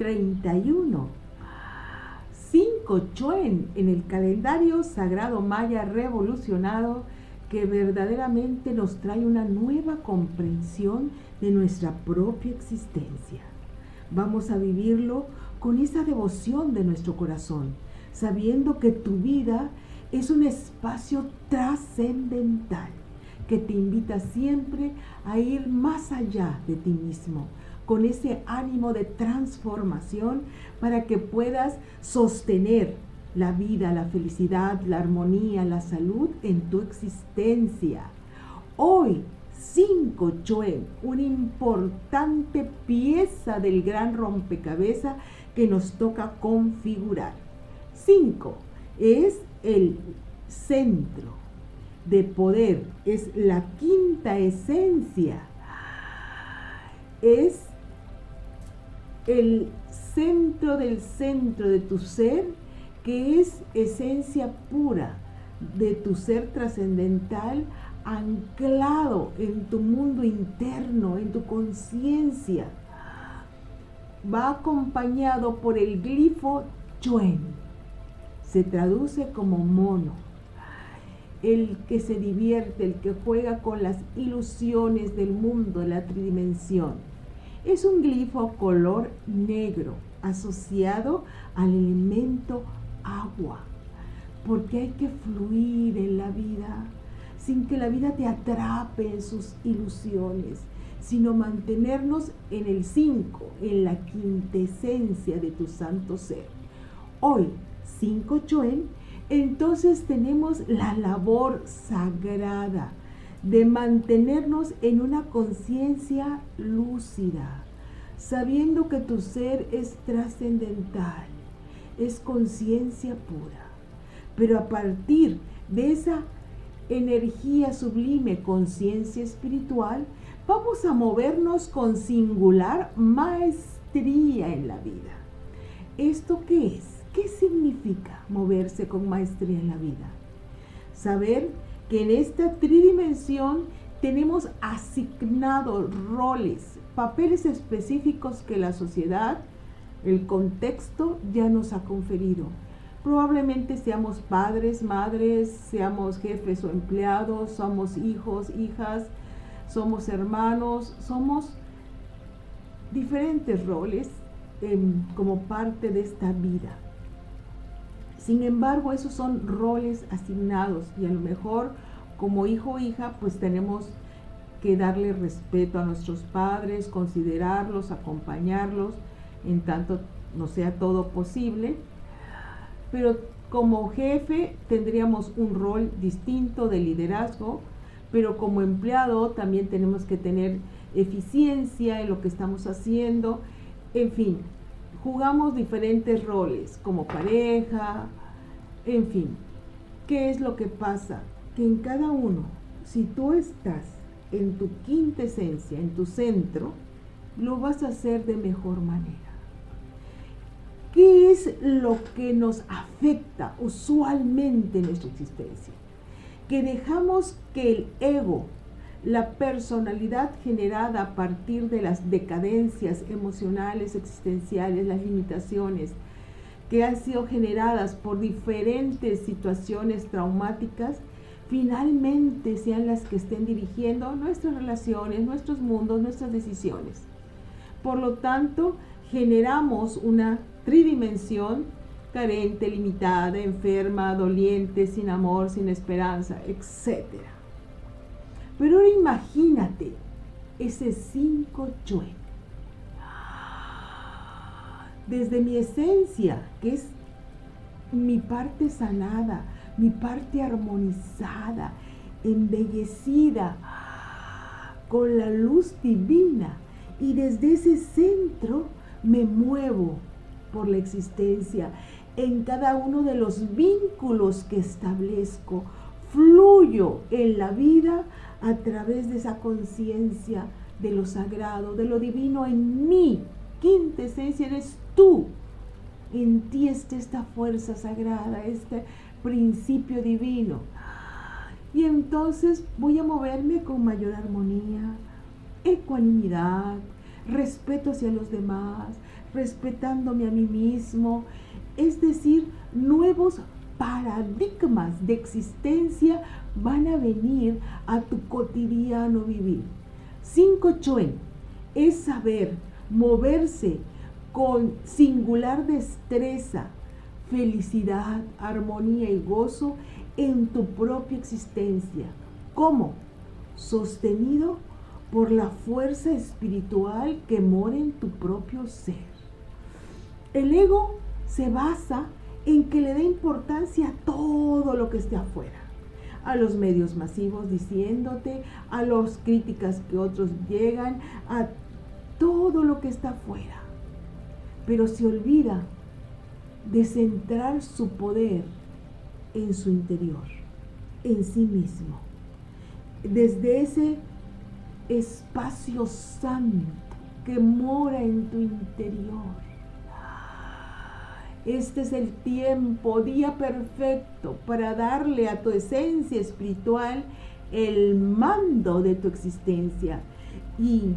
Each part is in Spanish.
31. 5 Chuen en el calendario sagrado maya revolucionado que verdaderamente nos trae una nueva comprensión de nuestra propia existencia. Vamos a vivirlo con esa devoción de nuestro corazón, sabiendo que tu vida es un espacio trascendental que te invita siempre a ir más allá de ti mismo, con ese ánimo de transformación para que puedas sostener la vida, la felicidad, la armonía, la salud en tu existencia. Hoy, 5 Choen, una importante pieza del gran rompecabezas que nos toca configurar. 5 es el centro de poder, es la quinta esencia, es el centro del centro de tu ser que es esencia pura de tu ser trascendental anclado en tu mundo interno, en tu conciencia. Va acompañado por el glifo Chuen. Se traduce como mono. El que se divierte, el que juega con las ilusiones del mundo, la tridimensión. Es un glifo color negro asociado al elemento agua, porque hay que fluir en la vida sin que la vida te atrape en sus ilusiones, sino mantenernos en el 5, en la quintesencia de tu santo ser. Hoy, 5 Choen, entonces tenemos la labor sagrada de mantenernos en una conciencia lúcida, sabiendo que tu ser es trascendental es conciencia pura. Pero a partir de esa energía sublime, conciencia espiritual, vamos a movernos con singular maestría en la vida. ¿Esto qué es? ¿Qué significa moverse con maestría en la vida? Saber que en esta tridimensión tenemos asignados roles, papeles específicos que la sociedad el contexto ya nos ha conferido. Probablemente seamos padres, madres, seamos jefes o empleados, somos hijos, hijas, somos hermanos, somos diferentes roles como parte de esta vida. Sin embargo, esos son roles asignados y a lo mejor como hijo o hija pues tenemos que darle respeto a nuestros padres, considerarlos, acompañarlos, en tanto no sea todo posible, pero como jefe tendríamos un rol distinto de liderazgo, pero como empleado también tenemos que tener eficiencia en lo que estamos haciendo, en fin, jugamos diferentes roles como pareja, en fin, ¿qué es lo que pasa? Que en cada uno, si tú estás en tu quinta esencia, en tu centro, lo vas a hacer de mejor manera. ¿Qué es lo que nos afecta usualmente en nuestra existencia? Que dejamos que el ego, la personalidad generada a partir de las decadencias emocionales, existenciales, las limitaciones que han sido generadas por diferentes situaciones traumáticas, finalmente sean las que estén dirigiendo nuestras relaciones, nuestros mundos, nuestras decisiones. Por lo tanto, generamos una tridimensión, carente, limitada, enferma, doliente, sin amor, sin esperanza, etc. Pero ahora imagínate ese cinco chuen. Desde mi esencia, que es mi parte sanada, mi parte armonizada, embellecida con la luz divina. Y desde ese centro me muevo por la existencia, en cada uno de los vínculos que establezco. Fluyo en la vida a través de esa conciencia de lo sagrado, de lo divino en mí. Quinta esencia eres tú. En ti está esta fuerza sagrada, este principio divino. Y entonces voy a moverme con mayor armonía, ecuanimidad, respeto hacia los demás, respetándome a mí mismo, es decir, nuevos paradigmas de existencia van a venir a tu cotidiano vivir. Cinco chuen es saber moverse con singular destreza, felicidad, armonía y gozo en tu propia existencia. ¿Cómo? Sostenido por la fuerza espiritual que mora en tu propio ser. El ego se basa en que le dé importancia a todo lo que esté afuera, a los medios masivos diciéndote, a las críticas que otros llegan, a todo lo que está afuera. Pero se olvida de centrar su poder en su interior, en sí mismo. Desde ese espacio santo que mora en tu interior. Este es el tiempo, día perfecto para darle a tu esencia espiritual el mando de tu existencia y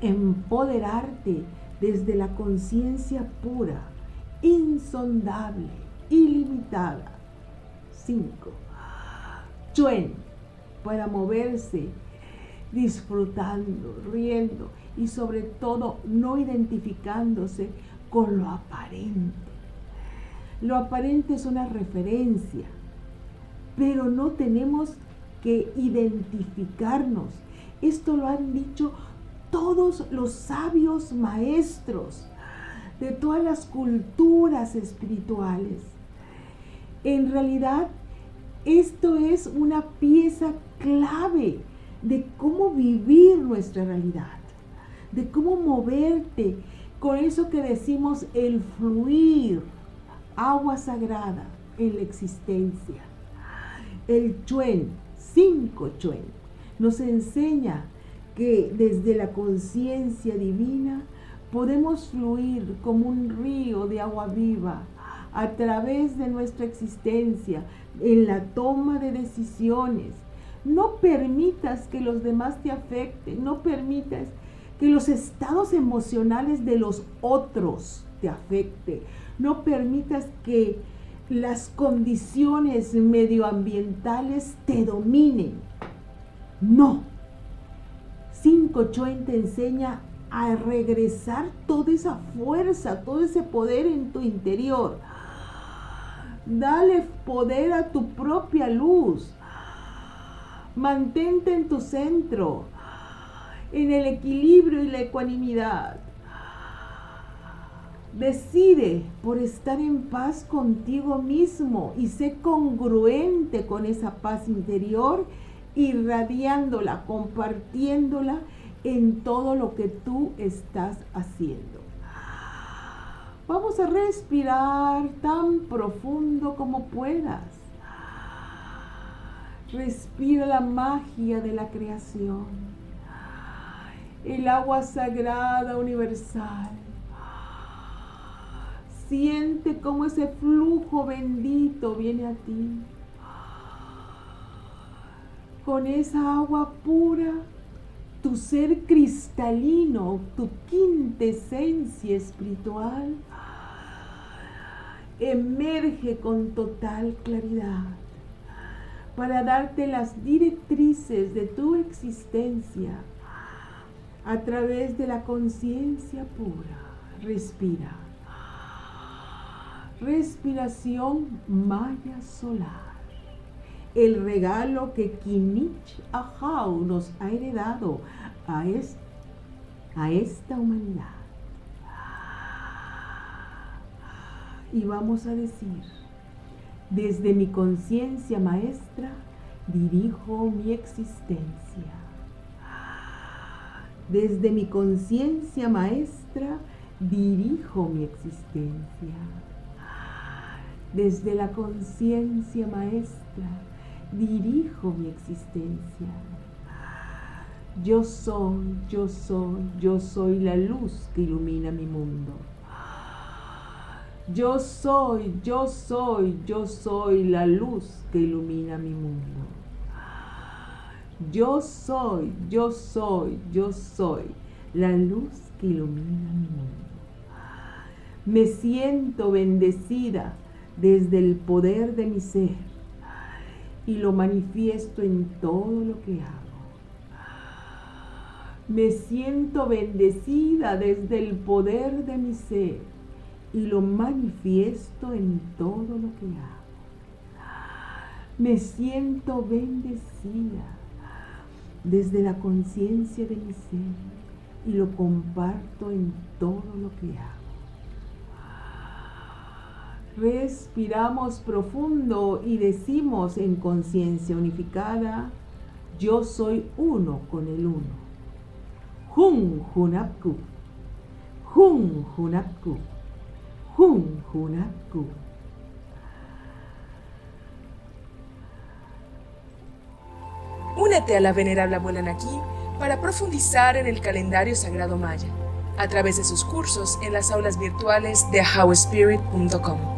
empoderarte desde la conciencia pura, insondable, ilimitada. 5. Chuen, para moverse disfrutando, riendo y sobre todo no identificándose con lo aparente. Lo aparente es una referencia, pero no tenemos que identificarnos. Esto lo han dicho todos los sabios maestros de todas las culturas espirituales. En realidad, esto es una pieza clave de cómo vivir nuestra realidad, de cómo moverte con eso que decimos el fluir, agua sagrada en la existencia. El chuen, cinco chuen, nos enseña que desde la conciencia divina podemos fluir como un río de agua viva a través de nuestra existencia en la toma de decisiones, no permitas que los demás te afecten, no permitas que los estados emocionales de los otros te afecten, no permitas que las condiciones medioambientales te dominen. No. Cinco Choen te enseña a regresar toda esa fuerza, todo ese poder en tu interior. Dale poder a tu propia luz. Mantente en tu centro, en el equilibrio y la ecuanimidad. Decide por estar en paz contigo mismo y sé congruente con esa paz interior, irradiándola, compartiéndola en todo lo que tú estás haciendo. Vamos a respirar tan profundo como puedas. Respira la magia de la creación. El agua sagrada universal. Siente cómo ese flujo bendito viene a ti. Con esa agua pura, tu ser cristalino, tu quintesencia espiritual, emerge con total claridad para darte las directrices de tu existencia a través de la conciencia pura. Respira. Respiración maya solar. El regalo que Kinich Ahau nos ha heredado a, a esta humanidad. Y vamos a decir, desde mi conciencia maestra dirijo mi existencia. Desde mi conciencia maestra dirijo mi existencia. Desde la conciencia maestra dirijo mi existencia. Yo soy, yo soy, yo soy la luz que ilumina mi mundo. Yo soy, yo soy, yo soy la luz que ilumina mi mundo. Yo soy, yo soy, yo soy la luz que ilumina mi mundo. Me siento bendecida desde el poder de mi ser y lo manifiesto en todo lo que hago. Me siento bendecida desde el poder de mi ser y lo manifiesto en todo lo que hago. Me siento bendecida desde la conciencia de mi ser y lo comparto en todo lo que hago. Respiramos profundo y decimos en conciencia unificada, yo soy uno con el uno. Hun Hunapku. Hun Hunapku. Hun Hunapku. Únete a la venerable abuela Naki para profundizar en el calendario sagrado maya a través de sus cursos en las aulas virtuales de howspirit.com.